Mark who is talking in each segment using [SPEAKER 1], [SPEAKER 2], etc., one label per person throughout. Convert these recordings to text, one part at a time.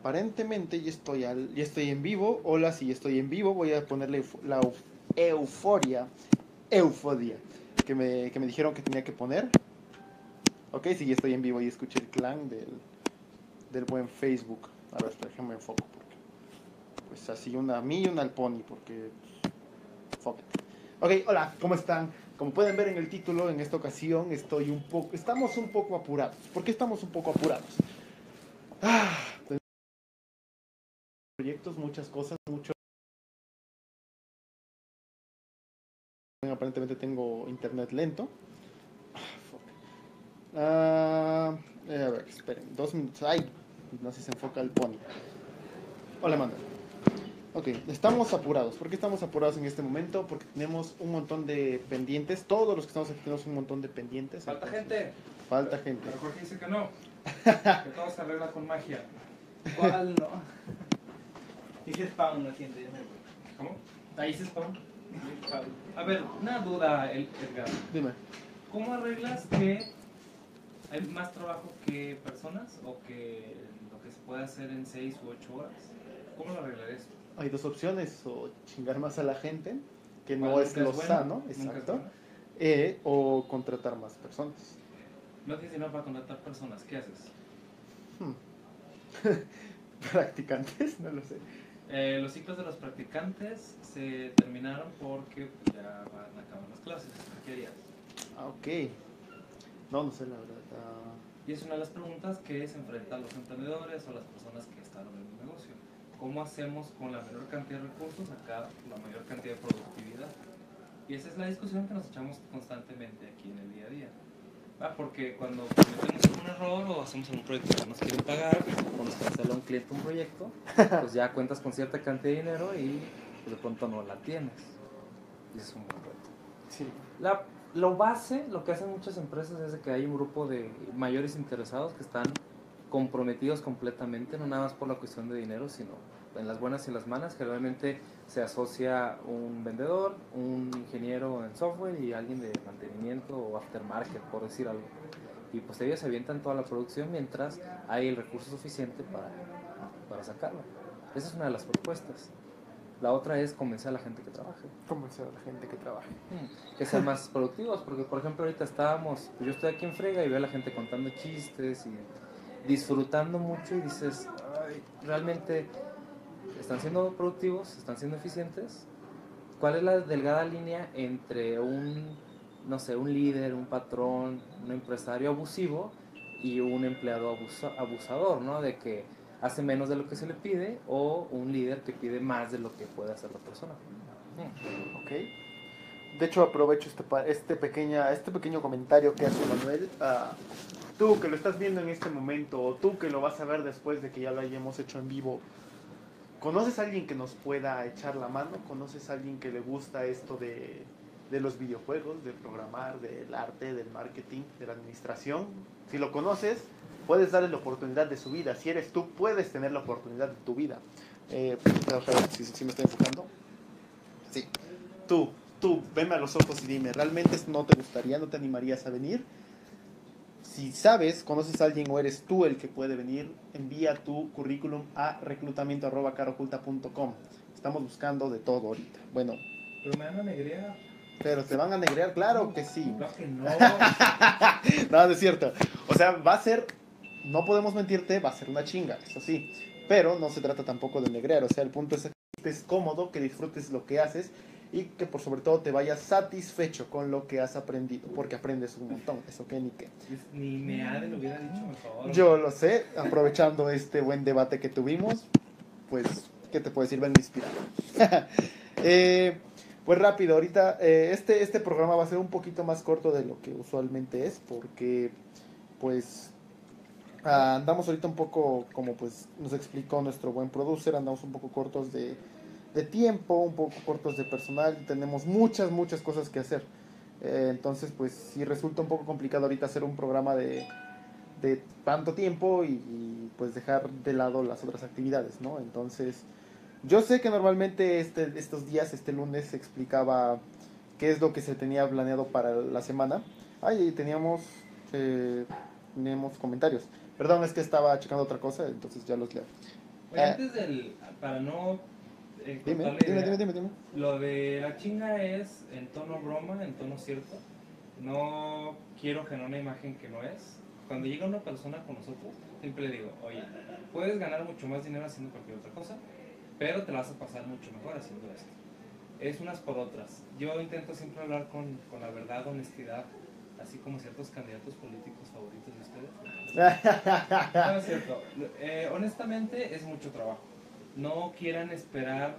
[SPEAKER 1] aparentemente ya estoy, al, ya estoy en vivo. Hola, si estoy en vivo, voy a ponerle la euforia, euforia, que me, que me dijeron que tenía que poner. Ok, sí, ya estoy en vivo y escuché el clan del, del buen Facebook. A ver, déjame enfoco. Porque, pues así, una a mí y una al pony, porque... Fuck Ok, hola, ¿cómo están? Como pueden ver en el título, en esta ocasión estoy un poco, estamos un poco apurados. ¿Por qué estamos un poco apurados? Ah, muchas cosas, mucho. Aparentemente tengo internet lento. Ah, eh, a ver, esperen, dos minutos. Ay, no sé si se enfoca el pony. Hola, Manuel. Ok, estamos apurados. ¿Por qué estamos apurados en este momento? Porque tenemos un montón de pendientes. Todos los que estamos aquí tenemos un montón de pendientes.
[SPEAKER 2] Falta gente.
[SPEAKER 1] Falta gente.
[SPEAKER 2] Pero Jorge dice que no. que todo se arregla con magia.
[SPEAKER 3] ¿Cuál no? Dije spawn, no siento.
[SPEAKER 2] ¿Cómo?
[SPEAKER 3] Ahí dice spawn.
[SPEAKER 2] A ver, una duda, El- Edgar.
[SPEAKER 1] Dime.
[SPEAKER 2] ¿Cómo arreglas que hay más trabajo que personas o que lo que se puede hacer en 6 u 8 horas? ¿Cómo lo arreglarías?
[SPEAKER 1] Hay dos opciones, o chingar más a la gente, que no
[SPEAKER 2] ¿Cuál
[SPEAKER 1] es lo
[SPEAKER 2] bueno?
[SPEAKER 1] sano, exacto,
[SPEAKER 2] bueno.
[SPEAKER 1] eh, o contratar más personas.
[SPEAKER 2] No tienes dinero para contratar personas, ¿qué haces?
[SPEAKER 1] Hmm. Practicantes, no lo sé.
[SPEAKER 2] Eh, los ciclos de los practicantes se terminaron porque pues, ya van a acabar las clases. ¿Qué?
[SPEAKER 1] Ah, ok. No, no sé la verdad. ah,
[SPEAKER 2] Y es una de las preguntas que se enfrentan los emprendedores o las personas que están abriendo un negocio. ¿Cómo hacemos con la menor cantidad de recursos sacar la mayor cantidad de productividad? Y esa es la discusión que nos echamos constantemente aquí en el día a día. Ah, porque cuando cometemos un error o hacemos un proyecto que no nos quieren pagar, o nos cancela un cliente un proyecto, pues ya cuentas con cierta cantidad de dinero y pues, de pronto no la tienes. Y es un buen reto.
[SPEAKER 1] sí.
[SPEAKER 2] La, lo base, lo que hacen muchas empresas es que hay un grupo de mayores interesados que están comprometidos completamente, no nada más por la cuestión de dinero, sino en las buenas y las malas. Generalmente se asocia un vendedor, un ingeniero en software y alguien de mantenimiento o aftermarket, por decir algo. Y pues ellos se avientan toda la producción mientras hay el recurso suficiente para, para sacarlo. Esa es una de las propuestas. La otra es convencer a la gente que trabaje
[SPEAKER 1] Convencer a la gente que trabaje.
[SPEAKER 2] que sean más productivos, porque por ejemplo ahorita estábamos, yo estoy aquí en Frega y veo a la gente contando chistes y disfrutando mucho y dices, "Ay, realmente están siendo productivos, están siendo eficientes. ¿Cuál es la delgada línea entre un, no sé, un líder, un patrón, un empresario abusivo y un empleado abusa- abusador, ¿no? De que hace menos de lo que se le pide o un líder que pide más de lo que puede hacer la persona.
[SPEAKER 1] Ok. De hecho, aprovecho este, este, pequeña, este pequeño comentario que hace Manuel. Ah, tú que lo estás viendo en este momento, o tú que lo vas a ver después de que ya lo hayamos hecho en vivo, ¿conoces a alguien que nos pueda echar la mano? ¿Conoces a alguien que le gusta esto de, los videojuegos, de programar, del arte, del marketing, de la administración? Si lo conoces, puedes darle la oportunidad de su vida. Si eres tú, puedes tener la oportunidad de tu vida. Eh, si me estoy enfocando. Sí. Tú, tú, veme a los ojos y dime, ¿realmente no te gustaría, no te animarías a venir? Si sabes, conoces a alguien o eres tú el que puede venir, envía tu currículum a reclutamiento.caroculta.com. Estamos buscando de todo ahorita. Bueno,
[SPEAKER 2] Pero me dan alegría.
[SPEAKER 1] pero te van a negrear, claro que sí.
[SPEAKER 2] Claro que no.
[SPEAKER 1] No, no es cierto. O sea, va a ser, no podemos mentirte, va a ser una chinga, eso sí. Pero no se trata tampoco de negrear. O sea, el punto es que estés cómodo, que disfrutes lo que haces y que por sobre todo te vayas satisfecho con lo que has aprendido. Porque aprendes un montón, eso que ni qué.
[SPEAKER 2] Ni me ha de lo hubiera dicho mejor.
[SPEAKER 1] Yo lo sé, aprovechando este buen debate que tuvimos, pues, ¿qué te puedo decir? Vengo inspirado. Eh, pues rápido, ahorita eh, este, este programa va a ser un poquito más corto de lo que usualmente es, porque pues andamos ahorita un poco, como pues nos explicó nuestro buen producer, andamos un poco cortos de, de tiempo, un poco cortos de personal, tenemos muchas, muchas cosas que hacer. Eh, entonces, pues sí resulta un poco complicado ahorita hacer un programa de, de tanto tiempo y, y, pues dejar de lado las otras actividades, ¿no? Entonces, yo sé que normalmente este, estos días, este lunes, se explicaba qué es lo que se tenía planeado para la semana. Ay, teníamos, eh, teníamos comentarios. Perdón, es que estaba checando otra cosa, entonces ya los leo.
[SPEAKER 2] Oye, antes del, para no eh,
[SPEAKER 1] Dime, dime, dime, dime.
[SPEAKER 2] Lo de la chinga es en tono broma, en tono cierto. No quiero generar una imagen que no es. Cuando llega una persona con nosotros, siempre le digo, oye, puedes ganar mucho más dinero haciendo cualquier otra cosa, pero te la vas a pasar mucho mejor haciendo esto. Es unas por otras. Yo intento siempre hablar con, con la verdad, honestidad, así como ciertos candidatos políticos favoritos de ustedes. No, es cierto. Eh, honestamente es mucho trabajo. No quieran esperar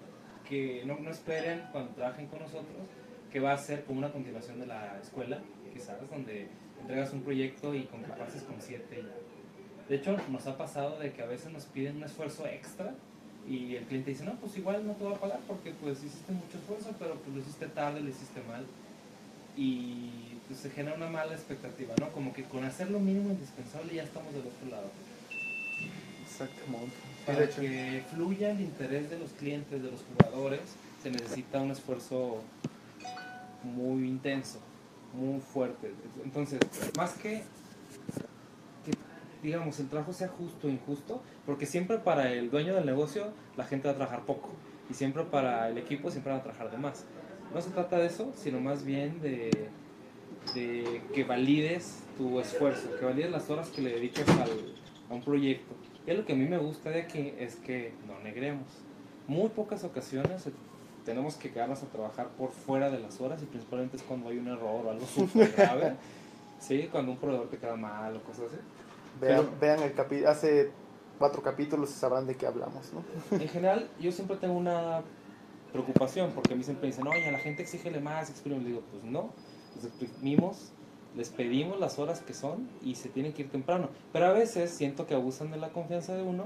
[SPEAKER 2] que, no, no esperen cuando trabajen con nosotros que va a ser como una continuación de la escuela, quizás, donde entregas un proyecto y con que pases con siete ya. De hecho, nos ha pasado de que a veces nos piden un esfuerzo extra y el cliente dice, no, pues igual no te voy a pagar porque pues hiciste mucho esfuerzo, pero pues lo hiciste tarde, lo hiciste mal. Y pues se genera una mala expectativa, ¿no? Como que con hacer lo mínimo indispensable ya estamos del otro lado.
[SPEAKER 1] Exactamente.
[SPEAKER 2] Para que fluya el interés de los clientes, de los jugadores, se necesita un esfuerzo muy intenso, muy fuerte. Entonces, más que que, digamos, el trabajo sea justo o injusto, porque siempre para el dueño del negocio la gente va a trabajar poco y siempre para el equipo siempre va a trabajar de más. No se trata de eso, sino más bien de, de que valides tu esfuerzo, que valides las horas que le dediques al, a un proyecto. Y lo que a mí me gusta de aquí es que no negremos. Muy pocas ocasiones tenemos que quedarnos a trabajar por fuera de las horas y principalmente es cuando hay un error o algo súper grave. Sí, cuando un proveedor te queda mal o cosas así.
[SPEAKER 1] vean,
[SPEAKER 2] pero-
[SPEAKER 1] vean el capítulo, hace cuatro capítulos y sabrán de qué hablamos, ¿no?
[SPEAKER 2] En general, yo siempre tengo una preocupación porque a mí siempre dicen, oye, a la gente exígele más, exprime. Le digo, pues no, les exprimimos, les pedimos las horas que son y se tienen que ir temprano. Pero a veces siento que abusan de la confianza de uno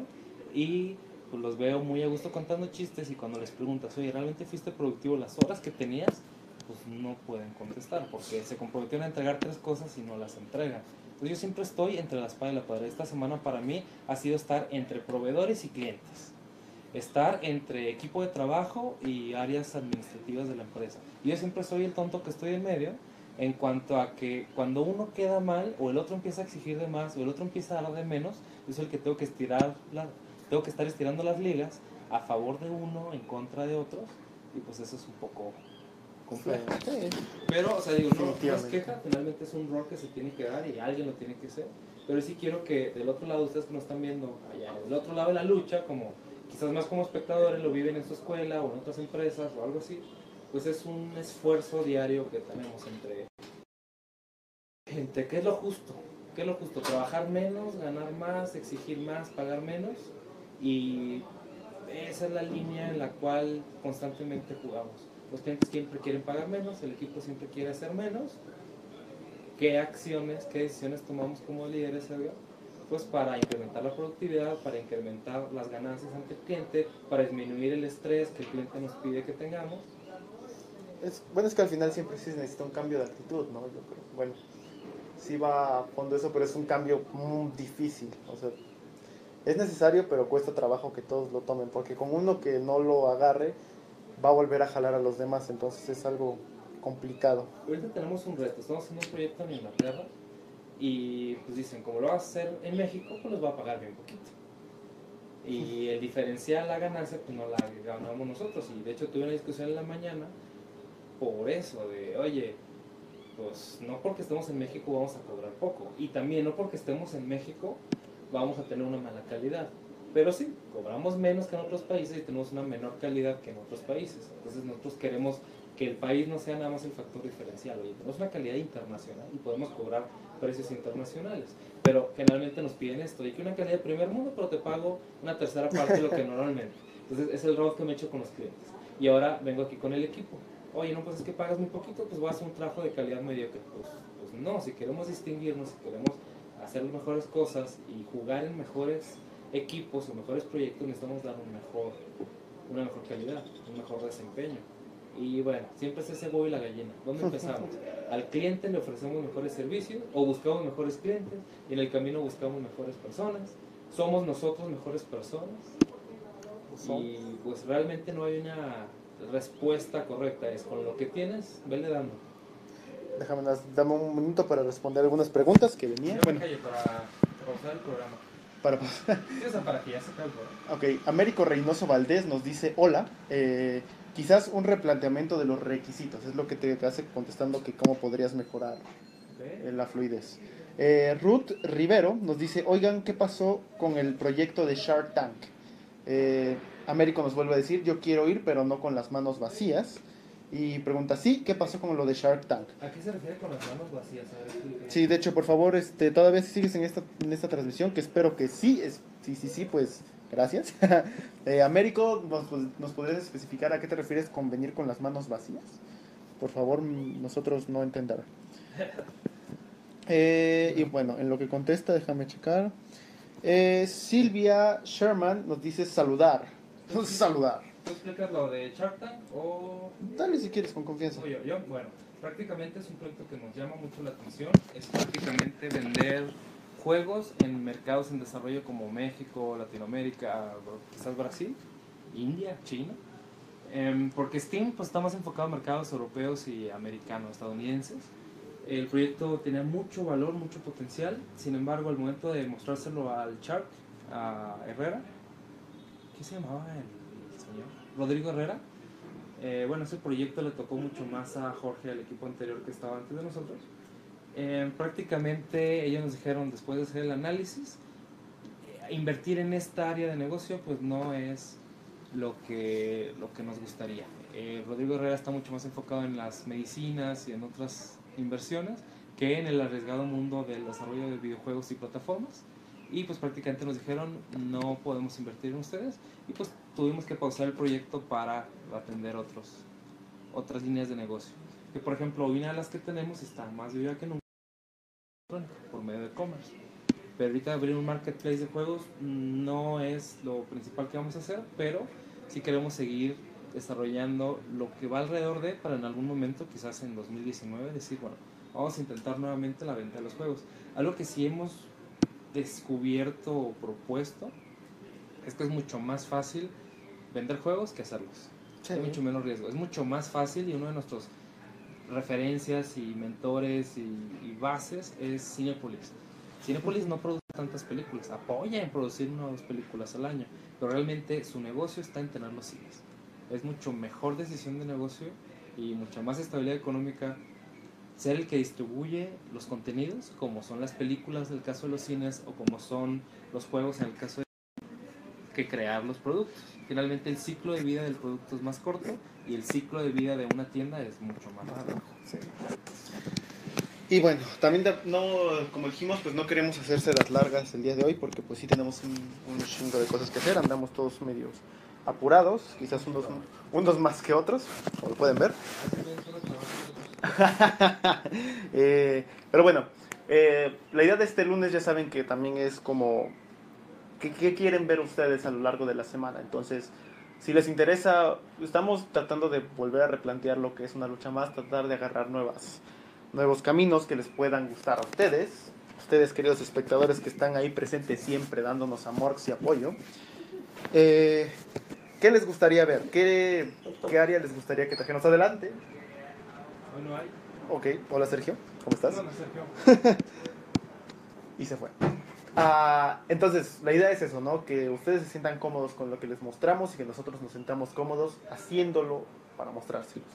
[SPEAKER 2] y pues los veo muy a gusto contando chistes y cuando les preguntas, oye, ¿realmente fuiste productivo las horas que tenías? Pues no pueden contestar porque se comprometieron a entregar tres cosas y no las entregan. Entonces yo siempre estoy entre la espada y la pared. Esta semana para mí ha sido estar entre proveedores y clientes estar entre equipo de trabajo y áreas administrativas de la empresa. Yo siempre soy el tonto que estoy en medio en cuanto a que cuando uno queda mal o el otro empieza a exigir de más o el otro empieza a dar de menos, yo soy el que tengo que estirar la, tengo que estar estirando las ligas a favor de uno en contra de otros y pues eso es un poco complejo.
[SPEAKER 1] Sí.
[SPEAKER 2] Pero, o sea, digo, no, no es queja, finalmente es un rol que se tiene que dar y alguien lo tiene que hacer. Pero sí quiero que del otro lado, ustedes que nos están viendo, allá, del otro lado de la lucha, como quizás más como espectadores lo viven en su escuela o en otras empresas o algo así, pues es un esfuerzo diario que tenemos entre, entre qué es lo justo, qué es lo justo, trabajar menos, ganar más, exigir más, pagar menos y esa es la línea en la cual constantemente jugamos. Los clientes siempre quieren pagar menos, el equipo siempre quiere hacer menos. ¿Qué acciones, qué decisiones tomamos como líderes, Sergio? Pues para incrementar la productividad, para incrementar las ganancias ante el cliente, para disminuir el estrés que el cliente nos pide que tengamos.
[SPEAKER 1] Es, bueno, es que al final siempre sí necesita un cambio de actitud, ¿no? Yo creo. Bueno, sí va a fondo eso, pero es un cambio muy difícil. O sea, es necesario, pero cuesta trabajo que todos lo tomen, porque con uno que no lo agarre, va a volver a jalar a los demás, entonces es algo complicado.
[SPEAKER 2] Ahorita tenemos un reto, estamos haciendo un proyecto en Inglaterra y pues dicen, como lo vas a hacer en México, pues nos va a pagar bien poquito. Y el diferencial, la ganancia, pues no la ganamos nosotros. Y de hecho tuve una discusión en la mañana por eso, de, oye, pues no porque estemos en México vamos a cobrar poco. Y también no porque estemos en México vamos a tener una mala calidad. Pero sí, cobramos menos que en otros países y tenemos una menor calidad que en otros países. Entonces nosotros queremos que el país no sea nada más el factor diferencial. Oye, tenemos una calidad internacional y podemos cobrar precios internacionales. Pero generalmente nos piden esto, y que una calidad de primer mundo, pero te pago una tercera parte de lo que normalmente. Entonces es el rol que me he hecho con los clientes. Y ahora vengo aquí con el equipo. Oye, no, pues es que pagas muy poquito, pues voy a hacer un trabajo de calidad mediocre. Pues, pues no, si queremos distinguirnos, si queremos hacer mejores cosas y jugar en mejores equipos o mejores proyectos, necesitamos dar un mejor, una mejor calidad, un mejor desempeño. Y bueno, siempre es ese huevo y la gallina. ¿Dónde empezamos? Al cliente le ofrecemos mejores servicios o buscamos mejores clientes y en el camino buscamos mejores personas. Somos nosotros mejores personas y pues realmente no hay una respuesta correcta. Es con lo que tienes, vele dando.
[SPEAKER 1] Déjame, dame un minuto para responder algunas preguntas que venían.
[SPEAKER 2] Bueno, para pausar el programa.
[SPEAKER 1] Para,
[SPEAKER 2] que ya se
[SPEAKER 1] ok, Américo Reynoso Valdés nos dice, hola, eh, quizás un replanteamiento de los requisitos, es lo que te hace contestando que cómo podrías mejorar la fluidez. Eh, Ruth Rivero nos dice, oigan, ¿qué pasó con el proyecto de Shark Tank? Eh, Américo nos vuelve a decir, yo quiero ir, pero no con las manos vacías. Y pregunta, sí, ¿qué pasó con lo de Shark Tank?
[SPEAKER 2] ¿A qué se refiere con las manos vacías? Ver.
[SPEAKER 1] Sí, de hecho, por favor, este, todavía sigues en esta, en esta transmisión, que espero que sí, es, sí, sí, sí, pues gracias. Eh, Américo, ¿nos, ¿nos podrías especificar a qué te refieres con venir con las manos vacías? Por favor, nosotros no entender. Eh, y bueno, en lo que contesta, déjame checar. Eh, Silvia Sherman nos dice saludar. Sé saludar.
[SPEAKER 2] ¿Tú explicas lo de Shark Tank o
[SPEAKER 1] Dale si quieres, con confianza.
[SPEAKER 2] o yo? Yo, bueno, prácticamente es un proyecto que nos llama mucho la atención. Es prácticamente vender juegos en mercados en desarrollo como México, Latinoamérica, quizás Brasil, India, China. Em, porque Steam pues, está más enfocado a mercados europeos y americanos, estadounidenses. El proyecto tenía mucho valor, mucho potencial. Sin embargo, al momento de mostrárselo al Shark, a Herrera, ¿qué se llamaba el señor? Rodrigo Herrera. Eh, bueno, ese proyecto le tocó mucho más a Jorge, al equipo anterior que estaba antes de nosotros. Eh, prácticamente ellos nos dijeron, después de hacer el análisis, eh, invertir en esta área de negocio pues no es lo que, lo que nos gustaría. Eh, Rodrigo Herrera está mucho más enfocado en las medicinas y en otras inversiones que en el arriesgado mundo del desarrollo de videojuegos y plataformas. Y pues prácticamente nos dijeron no podemos invertir en ustedes y pues tuvimos que pausar el proyecto para atender otros, otras líneas de negocio. Que por ejemplo una de las que tenemos está más viva que nunca por medio de e-commerce. Pero ahorita abrir un marketplace de juegos no es lo principal que vamos a hacer, pero sí queremos seguir desarrollando lo que va alrededor de para en algún momento, quizás en 2019, decir, bueno, vamos a intentar nuevamente la venta de los juegos. Algo que sí hemos descubierto o propuesto es que es mucho más fácil vender juegos que hacerlos.
[SPEAKER 1] Sí.
[SPEAKER 2] Hay mucho menos riesgo. Es mucho más fácil y uno de nuestros referencias y mentores y, y bases es Cinepolis. Cinepolis no produce tantas películas, apoya en producir una o dos películas al año, pero realmente su negocio está en tener los cines. Es mucho mejor decisión de negocio y mucha más estabilidad económica ser el que distribuye los contenidos, como son las películas del caso de los cines o como son los juegos en el caso de que crear los productos. Finalmente el ciclo de vida del producto es más corto y el ciclo de vida de una tienda es mucho más largo.
[SPEAKER 1] Sí. Y bueno, también no, como dijimos, pues no queremos hacerse las largas el día de hoy porque pues sí tenemos un, un chingo de cosas que hacer, andamos todos medios apurados, quizás unos, unos más que otros, como lo pueden ver. Eh, pero bueno, eh, la idea de este lunes ya saben que también es como, ¿qué, qué quieren ver ustedes a lo largo de la semana? Entonces, si les interesa, estamos tratando de volver a replantear lo que es una lucha más, tratar de agarrar nuevas, nuevos caminos que les puedan gustar a ustedes, ustedes queridos espectadores que están ahí presentes siempre dándonos amor y apoyo. Eh, ¿Qué les gustaría ver? ¿Qué, ¿Qué área les gustaría que trajéramos adelante?
[SPEAKER 2] Bueno, hay.
[SPEAKER 1] Ok, hola Sergio, ¿cómo estás?
[SPEAKER 2] Bueno, Sergio.
[SPEAKER 1] Y se fue. Ah, entonces, la idea es eso, ¿no? Que ustedes se sientan cómodos con lo que les mostramos y que nosotros nos sintamos cómodos haciéndolo para mostrárselos.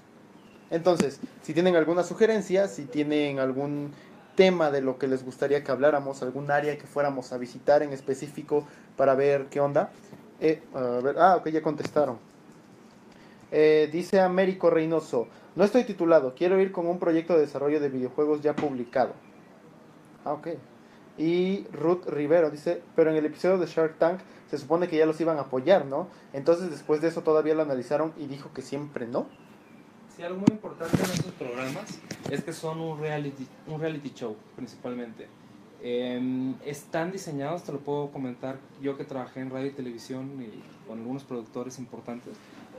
[SPEAKER 1] Entonces, si tienen alguna sugerencia, si tienen algún tema de lo que les gustaría que habláramos, algún área que fuéramos a visitar en específico para ver qué onda. Eh, a ver, ah, ok, ya contestaron. Eh, dice Américo Reynoso, no estoy titulado, quiero ir con un proyecto de desarrollo de videojuegos ya publicado. Ah, ok. Y Ruth Rivero dice, pero en el episodio de Shark Tank se supone que ya los iban a apoyar, ¿no? Entonces después de eso todavía lo analizaron y dijo que siempre no.
[SPEAKER 2] Sí, algo muy importante en estos programas es que son un reality, un reality show principalmente. Eh, están diseñados, te lo puedo comentar, yo que trabajé en radio y televisión y con algunos productores importantes.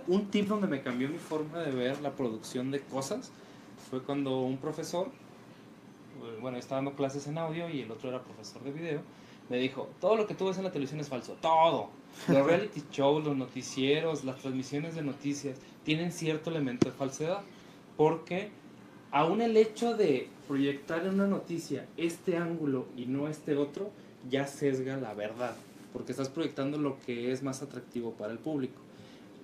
[SPEAKER 2] Un tip donde me cambió mi forma de ver la producción de cosas fue cuando un profesor, eh, bueno, estaba dando clases en audio y el otro era profesor de video, me dijo, todo lo que tú ves en la televisión es falso, todo. Los reality shows, los noticieros, las transmisiones de noticias tienen cierto elemento de falsedad, porque aún el hecho de proyectar en una noticia este ángulo y no este otro, ya sesga la verdad, porque estás proyectando lo que es más atractivo para el público.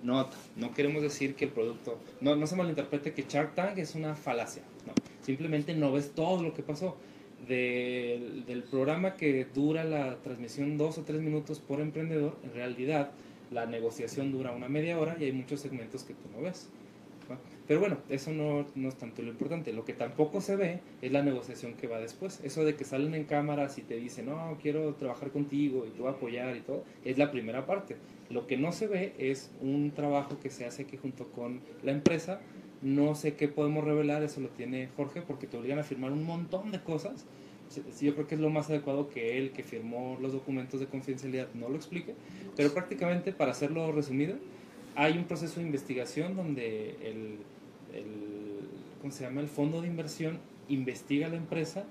[SPEAKER 2] Nota, no queremos decir que el producto, no, no se malinterprete que Shark Tank es una falacia, no, simplemente no ves todo lo que pasó. Del, programa que dura la transmisión dos o tres minutos por emprendedor, en realidad la negociación dura una media hora y hay muchos segmentos que tú no ves. Pero bueno, eso no, es tanto lo importante. Lo que tampoco se ve es la negociación que va después. Eso de que salen en cámaras y te dicen, no, quiero trabajar contigo y a apoyar y todo, es la primera parte. Lo que no se ve es un trabajo que se hace aquí junto con la empresa. No sé qué podemos revelar, eso lo tiene Jorge, porque te obligan a firmar un montón de cosas. Yo creo que es lo más adecuado que él, que firmó los documentos de confidencialidad, no lo explique. Pero prácticamente, para hacerlo resumido, hay un proceso de investigación donde el, el, ¿cómo se llama? el fondo de inversión investiga a la empresa,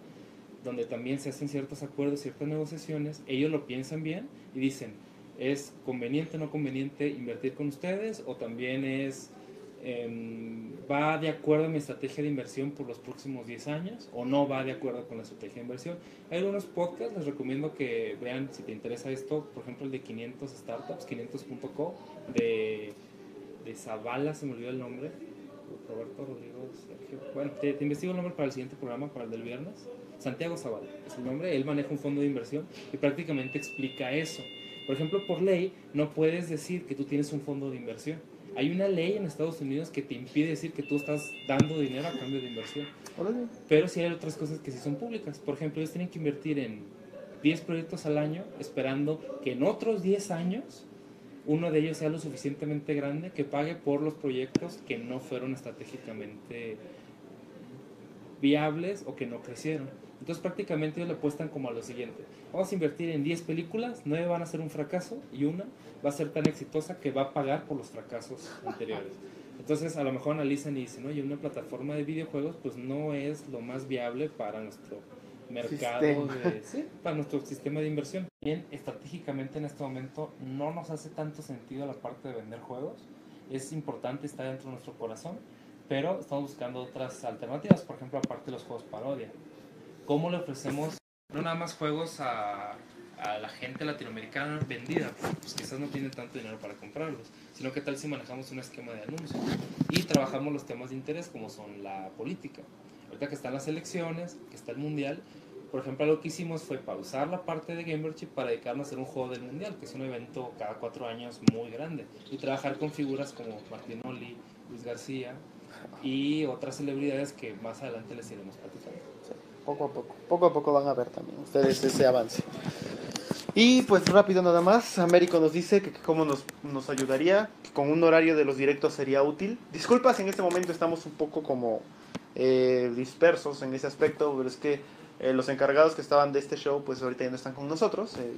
[SPEAKER 2] donde también se hacen ciertos acuerdos, ciertas negociaciones, ellos lo piensan bien y dicen, ¿es conveniente o no conveniente invertir con ustedes? O también es, em, ¿va de acuerdo a mi estrategia de inversión por los próximos 10 años? ¿O no va de acuerdo con la estrategia de inversión? Hay algunos podcasts, les recomiendo que vean si te interesa esto, por ejemplo el de 500 Startups, 500.co, de, de Zavala, se me olvidó el nombre, Roberto Rodrigo Sergio. Bueno, te, te investigo el nombre para el siguiente programa, para el del viernes. Santiago Zavala es el nombre, él maneja un fondo de inversión y prácticamente explica eso. Por ejemplo, por ley no puedes decir que tú tienes un fondo de inversión. Hay una ley en Estados Unidos que te impide decir que tú estás dando dinero a cambio de inversión. Pero sí hay otras cosas que sí son públicas. Por ejemplo, ellos tienen que invertir en 10 proyectos al año esperando que en otros 10 años uno de ellos sea lo suficientemente grande que pague por los proyectos que no fueron estratégicamente viables o que no crecieron. Entonces prácticamente ellos le apuestan como a lo siguiente. Vamos a invertir en 10 películas, 9 van a ser un fracaso y una va a ser tan exitosa que va a pagar por los fracasos anteriores. Entonces a lo mejor analizan y dicen, oye, una plataforma de videojuegos pues no es lo más viable para nuestro mercado, de, sí, para nuestro sistema de inversión. Bien, estratégicamente en este momento no nos hace tanto sentido la parte de vender juegos. Es importante, está dentro de nuestro corazón, pero estamos buscando otras alternativas, por ejemplo, aparte de los juegos parodia. ¿Cómo le ofrecemos no nada más juegos a, la gente latinoamericana vendida? Pues quizás no tienen tanto dinero para comprarlos, sino que tal si manejamos un esquema de anuncios y trabajamos los temas de interés como son la política. Ahorita que están las elecciones, que está el mundial, por ejemplo, lo que hicimos fue pausar la parte de Gamership para dedicarnos a hacer un juego del mundial, que es un evento cada cuatro años muy grande, y trabajar con figuras como Martinoli, Luis García y otras celebridades que más adelante les iremos platicando.
[SPEAKER 1] Poco a poco, poco a poco van a ver también ustedes ese avance. Y pues rápido nada más, Américo nos dice que, que cómo nos, nos ayudaría, que con un horario de los directos sería útil. Disculpas, en este momento estamos un poco como eh, dispersos en ese aspecto, pero es que eh, los encargados que estaban de este show pues ahorita ya no están con nosotros. eh,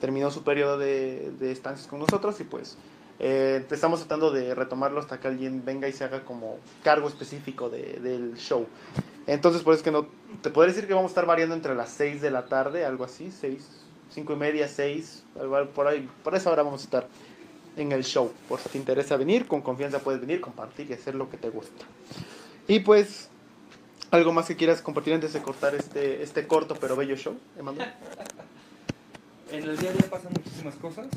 [SPEAKER 1] terminó su periodo de, de estancias con nosotros y pues eh, estamos tratando de retomarlo hasta que alguien venga y se haga como cargo específico de- del show. Entonces, por eso es que no. Te podría decir que vamos a estar variando entre las 6 de la tarde, algo así, 6, 5 y media, 6, algo por ahí. Por esa hora vamos a estar en el show. Por si te interesa venir, con confianza puedes venir, compartir y hacer lo que te gusta. Y pues, algo más que quieras compartir antes de cortar este, este corto pero bello show, Emanuel.
[SPEAKER 2] En el día a día pasan muchísimas cosas.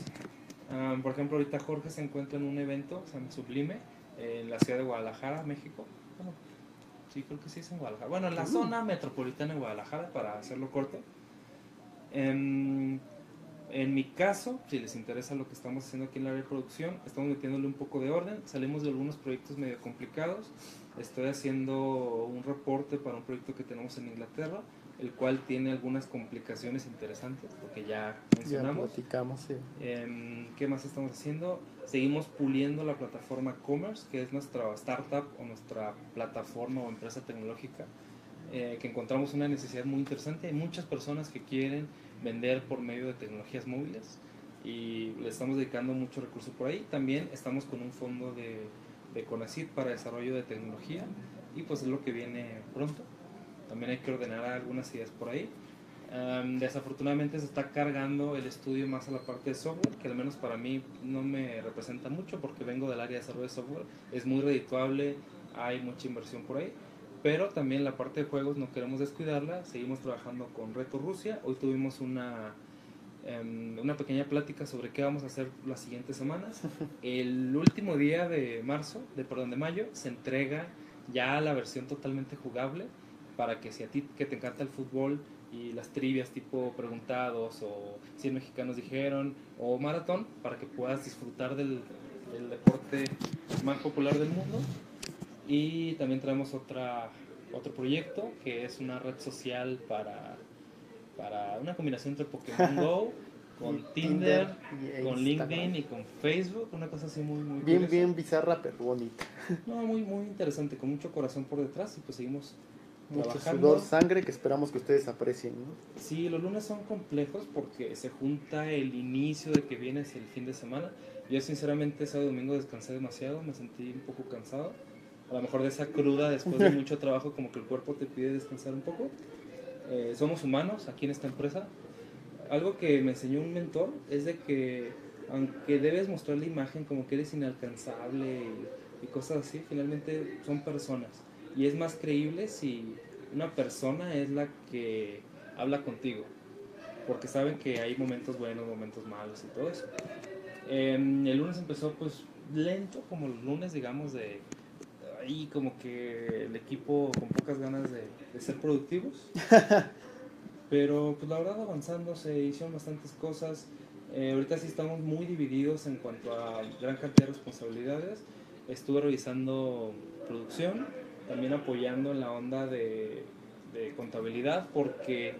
[SPEAKER 2] Ah, por ejemplo, ahorita Jorge se encuentra en un evento, se llama Sublime, en la ciudad de Guadalajara, México. Sí, creo que sí es en Guadalajara. Bueno, en la zona metropolitana de Guadalajara, para hacerlo corto. En, en mi caso, si les interesa lo que estamos haciendo aquí en la área de producción, estamos metiéndole un poco de orden. Salimos de algunos proyectos medio complicados. Estoy haciendo un reporte para un proyecto que tenemos en Inglaterra, el cual tiene algunas complicaciones interesantes, porque ya
[SPEAKER 1] Ya
[SPEAKER 2] mencionamos.
[SPEAKER 1] platicamos, sí.
[SPEAKER 2] Em, ¿Qué más estamos haciendo? Seguimos puliendo la plataforma Commerce, que es nuestra startup o nuestra plataforma o empresa tecnológica, eh, que encontramos una necesidad muy interesante. Hay muchas personas que quieren vender por medio de tecnologías móviles y le estamos dedicando mucho recurso por ahí. También estamos con un fondo de, de CONACYT para desarrollo de tecnología y pues es lo que viene pronto. También hay que ordenar algunas ideas por ahí. Am, desafortunadamente se está cargando el estudio más a la parte de software, que al menos para mí no me representa mucho porque vengo del área de desarrollo de software. Es muy redituable, hay mucha inversión por ahí, pero también la parte de juegos no queremos descuidarla. Seguimos trabajando con Reto Rusia. Hoy tuvimos una, em, una pequeña plática sobre qué vamos a hacer las siguientes semanas. El último día de marzo, de perdón, de mayo, se entrega ya la versión totalmente jugable para que si a ti que te encanta el fútbol y las trivias tipo preguntados o 100 mexicanos dijeron o maratón para que puedas disfrutar del, del deporte más popular del mundo y también traemos otra otro proyecto que es una red social para para una combinación entre Pokémon Go con Tinder, con. LinkedIn y con Facebook, una cosa así muy muy
[SPEAKER 1] Bien,
[SPEAKER 2] curiosa.
[SPEAKER 1] bien bizarra, pero bonita.
[SPEAKER 2] No, muy muy interesante, con mucho corazón por detrás y pues seguimos
[SPEAKER 1] Mucho
[SPEAKER 2] trabajando.
[SPEAKER 1] sudor, sangre que esperamos que ustedes aprecien. ¿no?
[SPEAKER 2] Sí, los lunes son complejos porque se junta el inicio de que vienes el fin de semana. Yo sinceramente sábado y domingo descansé demasiado, me sentí un poco cansado. A lo mejor de esa cruda después de mucho trabajo como que el cuerpo te pide descansar un poco. Eh, somos humanos aquí en esta empresa. Algo que me enseñó un mentor es de que aunque debes mostrar la imagen como que eres inalcanzable y, y cosas así, finalmente son personas. Y es más creíble si una persona es la que habla contigo. Porque saben que hay momentos buenos, momentos malos y todo eso. Em, el lunes empezó pues lento, como los lunes, digamos, de ahí como que el equipo con pocas ganas de, de ser productivos. Pero pues la verdad avanzando se hicieron bastantes cosas. Eh, ahorita sí estamos muy divididos en cuanto a gran cantidad de responsabilidades. Estuve revisando producción, también apoyando la onda de, contabilidad, porque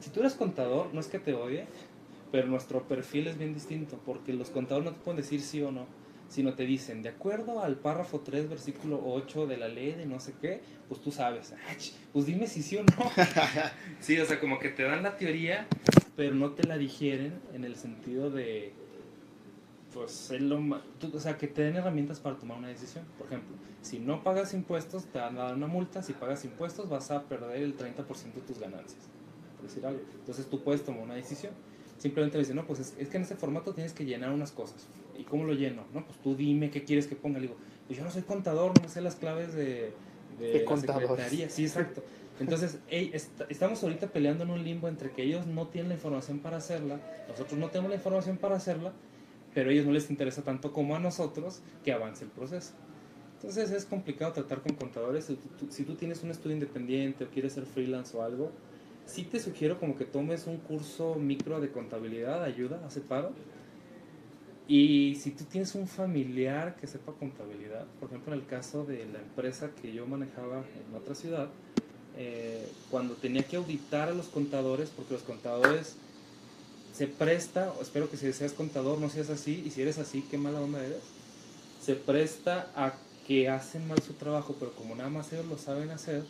[SPEAKER 2] si tú eres contador, no es que te odie, pero nuestro perfil es bien distinto, porque los contadores no te pueden decir sí o no, sino te dicen, de acuerdo al párrafo 3, versículo 8 de la ley de no sé qué, pues tú sabes, "Ah, ch, pues dime si sí o no. sí, o sea, como que te dan la teoría, pero no te la digieren en el sentido de, pues, es lo o sea, que te den herramientas para tomar una decisión. Por ejemplo, si no pagas impuestos, te van a dar una multa, si pagas impuestos vas a perder el 30% de tus ganancias, por decir algo. Entonces tú puedes tomar una decisión. Simplemente le dicen, no, pues es, es que en ese formato tienes que llenar unas cosas. ¿Y cómo lo lleno? No, pues tú dime qué quieres que ponga. Le digo, pues yo no soy contador, no sé las claves de, de,
[SPEAKER 1] De
[SPEAKER 2] la secretaría. Sí, exacto. Entonces, ey, est- estamos ahorita peleando en un limbo entre que ellos no tienen la información para hacerla, nosotros no tenemos la información para hacerla, pero a ellos no les interesa tanto como a nosotros que avance el proceso. Entonces es complicado tratar con contadores. Si tú, si tú tienes un estudio independiente o quieres ser freelance o algo, sí te sugiero como que tomes un curso micro de contabilidad, ayuda, hace paro. Y si tú tienes un familiar que sepa contabilidad, por ejemplo en el caso de la empresa que yo manejaba en otra ciudad, eh, cuando tenía que auditar a los contadores, porque los contadores se presta, espero que si seas contador no seas así, y si eres así, qué mala onda eres, se presta a que hacen mal su trabajo, pero como nada más ellos lo saben hacer,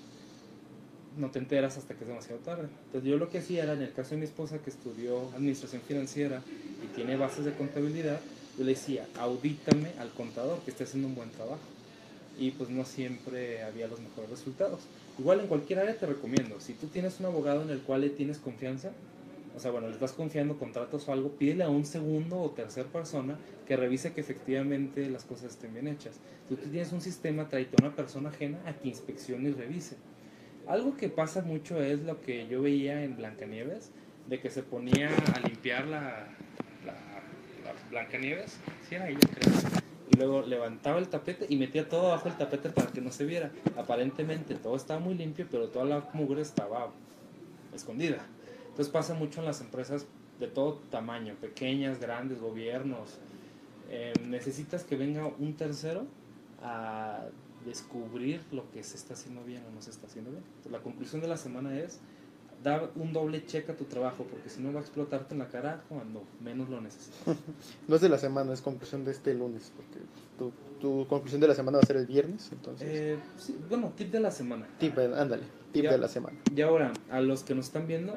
[SPEAKER 2] no te enteras hasta que es demasiado tarde. Entonces yo lo que hacía era, en el caso de mi esposa que estudió administración financiera y tiene bases de contabilidad, yo le decía, audítame al contador que esté haciendo un buen trabajo. Y pues no siempre había los mejores resultados. Igual en cualquier área te recomiendo, si tú tienes un abogado en el cual le tienes confianza, o sea, bueno, le estás confiando contratos o algo, pídele a un segundo o tercer persona que revise que efectivamente las cosas estén bien hechas. Tú tienes un sistema, tráete a una persona ajena a que inspeccione y revise. Algo que pasa mucho es lo que yo veía en Blancanieves, de que se ponía a limpiar la, la, la Blancanieves, sí era ella creo, y luego levantaba el tapete y metía todo abajo del tapete para que no se viera. Aparentemente todo estaba muy limpio, pero toda la mugre estaba escondida. Entonces pasa mucho en las empresas de todo tamaño, pequeñas, grandes, gobiernos. Eh, necesitas que venga un tercero a descubrir lo que se está haciendo bien o no se está haciendo bien. Entonces, la conclusión de la semana es dar un doble check a tu trabajo, porque si no va a explotarte en la cara cuando menos lo necesitas.
[SPEAKER 1] No es de la semana, es conclusión de este lunes, porque tu, tu conclusión de la semana va a ser el viernes, entonces...
[SPEAKER 2] Eh, sí, bueno, tip de la semana.
[SPEAKER 1] tip, ándale, tip
[SPEAKER 2] Ya.
[SPEAKER 1] de la semana.
[SPEAKER 2] Y ahora, a los que nos están viendo,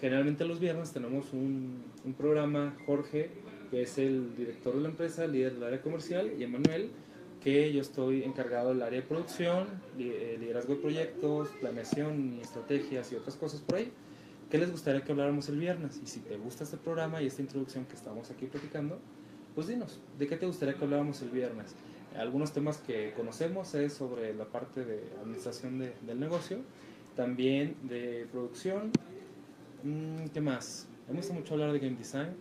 [SPEAKER 2] generalmente los viernes tenemos un, programa, Jorge, que es el director de la empresa, líder del área comercial, y Emanuel, que yo estoy encargado del área de producción, eh, liderazgo de proyectos, planeación y estrategias y otras cosas por ahí. ¿Qué les gustaría que habláramos el viernes? Y si te gusta este programa y esta introducción que estamos aquí platicando, pues dinos, ¿de qué te gustaría que habláramos el viernes? Algunos temas que conocemos es sobre la parte de administración de- del negocio, también de producción. Mm, ¿Qué más? Me gusta mucho hablar de game design,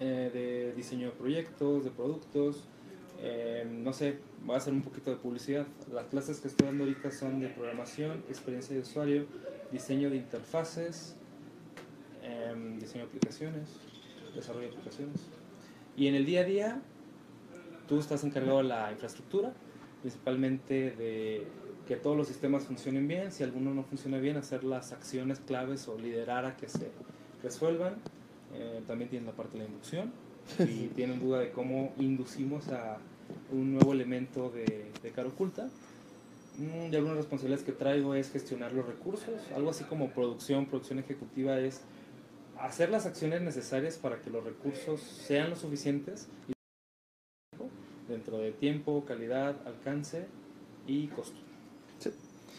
[SPEAKER 2] eh, de diseño de proyectos, de productos. eh, no sé, voy a hacer un poquito de publicidad. Las clases que estoy dando ahorita son de programación, experiencia de usuario, diseño de interfaces, em, diseño de aplicaciones, desarrollo de aplicaciones. Y en el día a día, tú estás encargado de la infraestructura, principalmente de que todos los sistemas funcionen bien. Si alguno no funciona bien, hacer las acciones claves o liderar a que se resuelvan. Eh, también tienen la parte de la inducción y tienen duda de cómo inducimos a un nuevo elemento de, de cara oculta. Mm, Y algunas responsabilidades que traigo es gestionar los recursos, algo así como producción, producción ejecutiva es hacer las acciones necesarias para que los recursos sean lo suficientes dentro de tiempo, calidad, alcance y costo.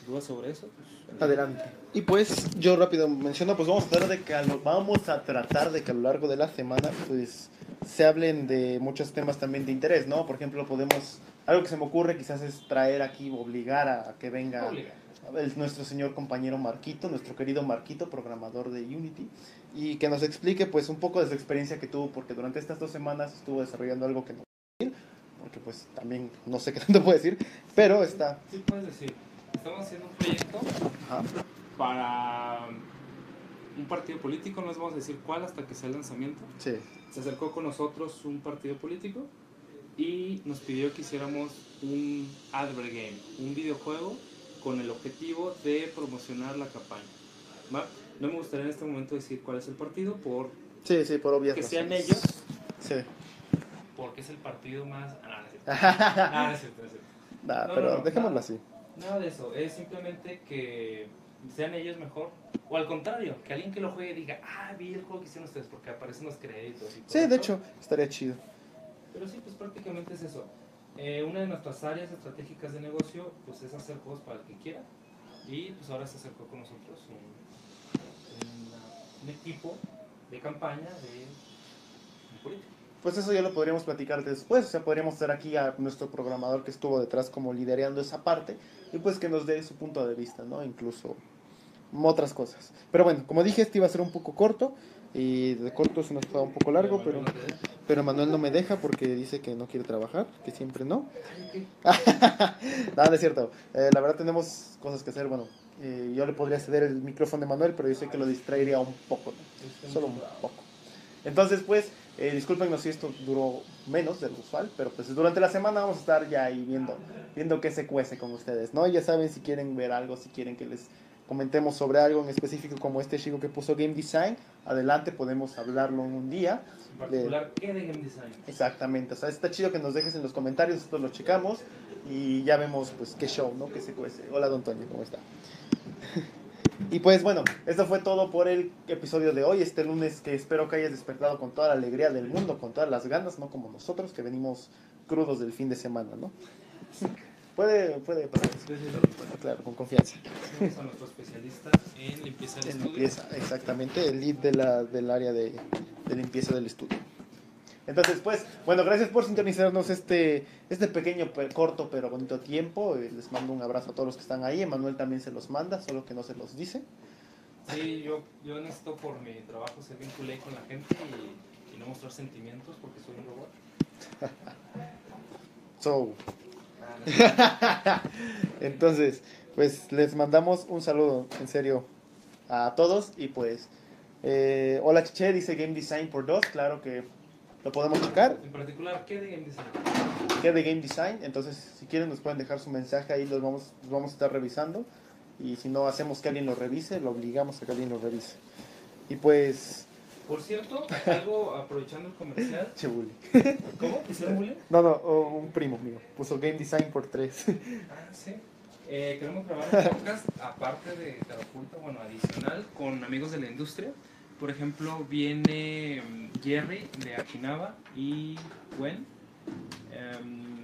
[SPEAKER 2] ¿Dudas sobre eso? Pues,
[SPEAKER 1] Adelante. Y pues yo rápido menciono, pues vamos a tratar de que a lo, vamos a tratar de que a lo largo de la semana pues se hablen de muchos temas también de interés, ¿no? Por ejemplo, podemos algo que se me ocurre quizás es traer aquí obligar a, a que venga el- nuestro señor compañero Marquito, nuestro querido Marquito, programador de Unity, y que nos explique pues un poco de su experiencia que tuvo, porque durante estas dos semanas estuvo desarrollando algo que no puedo decir, porque pues también no sé qué tanto puedo decir, pero está...
[SPEAKER 2] Sí, puedes decir. Estamos haciendo un proyecto
[SPEAKER 1] ajá,
[SPEAKER 2] para un partido político, no les vamos a decir cuál hasta que sea el lanzamiento.
[SPEAKER 1] sí,
[SPEAKER 2] Se acercó con nosotros un partido político y nos pidió que hiciéramos un advert game, un videojuego con el objetivo de promocionar la campaña. ¿va? No me gustaría en este momento decir cuál es el partido por,
[SPEAKER 1] sí, sí, por obvias
[SPEAKER 2] que sean
[SPEAKER 1] razones.
[SPEAKER 2] ellos,
[SPEAKER 1] Sí.
[SPEAKER 2] porque es el partido más... Ah, no es cierto. Ah, no es cierto, no es cierto.
[SPEAKER 1] Nah,
[SPEAKER 2] No,
[SPEAKER 1] pero
[SPEAKER 2] no, no,
[SPEAKER 1] dejémoslo así.
[SPEAKER 2] Nada de eso, es simplemente que sean ellos mejor. O al contrario, que alguien que lo juegue diga, ah, vi el juego que hicieron ustedes porque aparecen los créditos. Y todo
[SPEAKER 1] Sí, de hecho, estaría chido.
[SPEAKER 2] Pero sí, pues prácticamente es eso. Eh, una de nuestras áreas estratégicas de negocio pues es hacer juegos para el que quiera. Y pues ahora se acercó con nosotros un, una- un equipo de campaña de un político.
[SPEAKER 1] Pues eso ya lo podríamos platicar después, o sea, podríamos estar aquí a nuestro programador que estuvo detrás como liderando esa parte y pues que nos dé su punto de vista, ¿no? Incluso otras cosas. Pero bueno, como dije, este iba a ser un poco corto y de corto se nos queda un poco largo, pero, pero Manuel no me deja porque dice que no quiere trabajar, que siempre no. Nada, no es cierto. Eh, la verdad tenemos cosas que hacer, bueno, eh, yo le podría ceder el micrófono de Manuel, pero yo sé que lo distraería un poco, ¿no? Solo un poco. Entonces, pues, eh, discúlpenos si esto duró menos de lo usual, pero pues durante la semana vamos a estar ya ahí viendo, viendo qué se cuece con ustedes, ¿no? Ya saben si quieren ver algo, si quieren que les comentemos sobre algo en específico como este chico que puso Game Design, adelante podemos hablarlo en un día.
[SPEAKER 2] En particular, ¿qué de game design?
[SPEAKER 1] Exactamente, o sea, está chido que nos dejes en los comentarios, nosotros lo checamos y ya vemos pues qué show, ¿no? Que se cuece. Hola, don Toño, ¿cómo está? y pues bueno, esto fue todo por el episodio de hoy, este lunes que espero que hayas despertado con toda la alegría del mundo, con todas las ganas, no como nosotros que venimos crudos del fin de semana, ¿no? Puede, puede pasar, claro, con confianza.
[SPEAKER 2] A nuestro especialista en limpieza del estudio.
[SPEAKER 1] limpieza, exactamente, el lead de la, del área de, de limpieza del estudio. Entonces, pues, bueno, gracias por sintonizarnos este, este pequeño, pe- corto, pero bonito tiempo. Eh, Les mando un abrazo a todos los que están ahí. Emanuel también se los manda, solo que no se los dice.
[SPEAKER 2] Sí, yo, yo necesito por mi trabajo ser bien culé con la gente y, y no mostrar sentimientos porque soy un robot.
[SPEAKER 1] So,
[SPEAKER 2] Ah,
[SPEAKER 1] entonces, pues les mandamos un saludo, en serio, a todos. Y pues, eh, hola Chiche, dice Game Design por dos. Claro que lo podemos checar.
[SPEAKER 2] en particular, ¿qué de game design?
[SPEAKER 1] que de Game Design. Entonces, si quieren, nos pueden dejar su mensaje ahí, los vamos, los vamos a estar revisando. Y si no hacemos que alguien lo revise, lo obligamos a que alguien lo revise. Y pues,
[SPEAKER 2] Por cierto, algo aprovechando el comercial.
[SPEAKER 1] che bully.
[SPEAKER 2] ¿Cómo? ¿Hicieron bullying?
[SPEAKER 1] No, no, o un primo mío puso Game Design por tres.
[SPEAKER 2] Ah, sí. Eh, queremos grabar un podcast aparte de Cara Oculta, bueno, adicional, con amigos de la industria. Por ejemplo, viene mm, Jerry de Akinaba y Gwen. Em,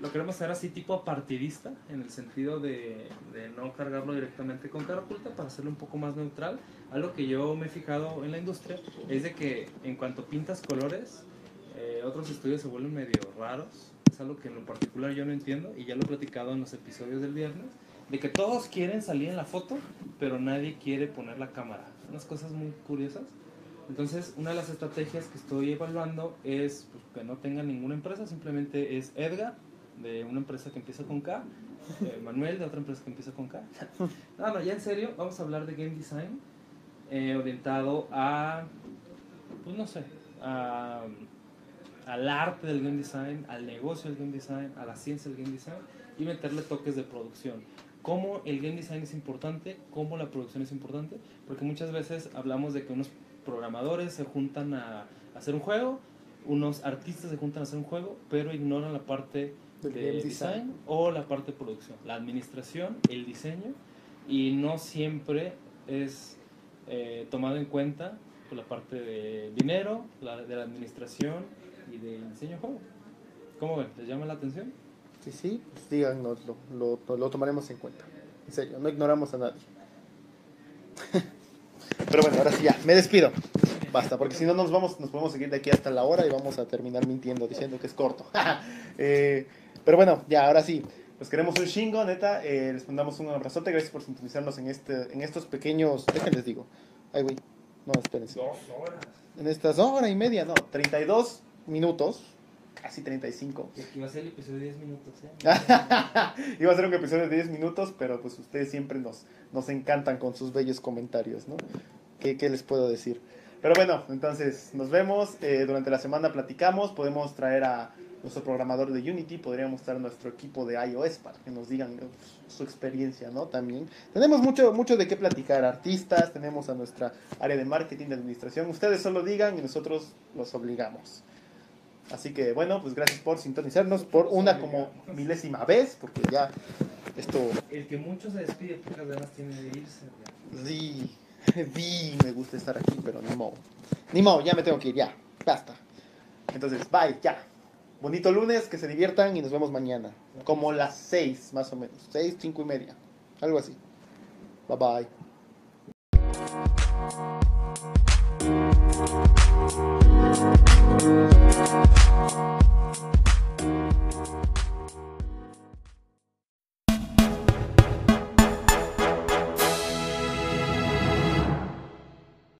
[SPEAKER 2] lo queremos hacer así tipo partidista, en el sentido de, no cargarlo directamente con cara oculta para hacerlo un poco más neutral. Algo que yo me he fijado en la industria es de que en cuanto pintas colores, eh, otros estudios se vuelven medio raros. Es algo que en lo particular yo no entiendo y ya lo he platicado en los episodios del viernes. De que todos quieren salir en la foto, pero nadie quiere poner la cámara. Unas cosas muy curiosas. Entonces, una de las estrategias que estoy evaluando es pues, que no tenga ninguna empresa, simplemente es Edgar, de una empresa que empieza con K, eh, Manuel, de otra empresa que empieza con K. no, no, ya en serio, vamos a hablar de game design eh, orientado a, pues no sé, a, al arte del game design, al negocio del game design, a la ciencia del game design y meterle toques de producción. Cómo el game design es importante, cómo la producción es importante, porque muchas veces hablamos de que unos programadores se juntan a hacer un juego, unos artistas se juntan a hacer un juego, pero ignoran la parte
[SPEAKER 1] Del
[SPEAKER 2] de
[SPEAKER 1] game
[SPEAKER 2] design.
[SPEAKER 1] design.
[SPEAKER 2] o la parte de producción, la administración, el diseño, y no siempre es eh, tomado en cuenta por la parte de dinero, la, de la administración y del diseño de juego. ¿Cómo ven? ¿Les llama la atención?
[SPEAKER 1] Sí, sí, pues díganoslo, lo, lo, lo tomaremos en cuenta. En serio, no ignoramos a nadie. Pero bueno, ahora sí ya, me despido. Basta, porque si no nos vamos, nos podemos seguir de aquí hasta la hora y vamos a terminar mintiendo, diciendo que es corto. Eh, pero bueno, ya, ahora sí. Los queremos un chingo, neta. eh, les mandamos un abrazote. Gracias por sintonizarnos en, este, en estos pequeños. Déjenles digo. Ay, güey. No, espérense.
[SPEAKER 2] Dos horas.
[SPEAKER 1] En estas hora y media, no. 32 minutos. Casi 35.
[SPEAKER 2] Y aquí va a ser el episodio de 10 minutos, ¿eh?
[SPEAKER 1] Iba a ser un episodio de 10 minutos, pero pues ustedes siempre nos, nos encantan con sus bellos comentarios, ¿no? ¿Qué, qué les puedo decir? Pero bueno, entonces nos vemos. eh, durante la semana platicamos. Podemos traer a nuestro programador de Unity. Podríamos traer a nuestro equipo de iOS para que nos digan su experiencia, ¿no? También. Tenemos mucho, mucho de qué platicar. Artistas, tenemos a nuestra área de marketing, de administración. Ustedes solo digan y nosotros los obligamos. Así que bueno, pues gracias por sintonizarnos por una como milésima vez, porque ya esto
[SPEAKER 2] El que mucho se despide, pocas ganas tiene de irse.
[SPEAKER 1] sí, sí, me gusta estar aquí, pero ni modo. Ni modo, ya me tengo que ir, ya, basta. Entonces, bye, ya. Bonito lunes, que se diviertan y nos vemos mañana. Como las seis, más o menos. Seis, cinco y media. Algo así. Bye bye.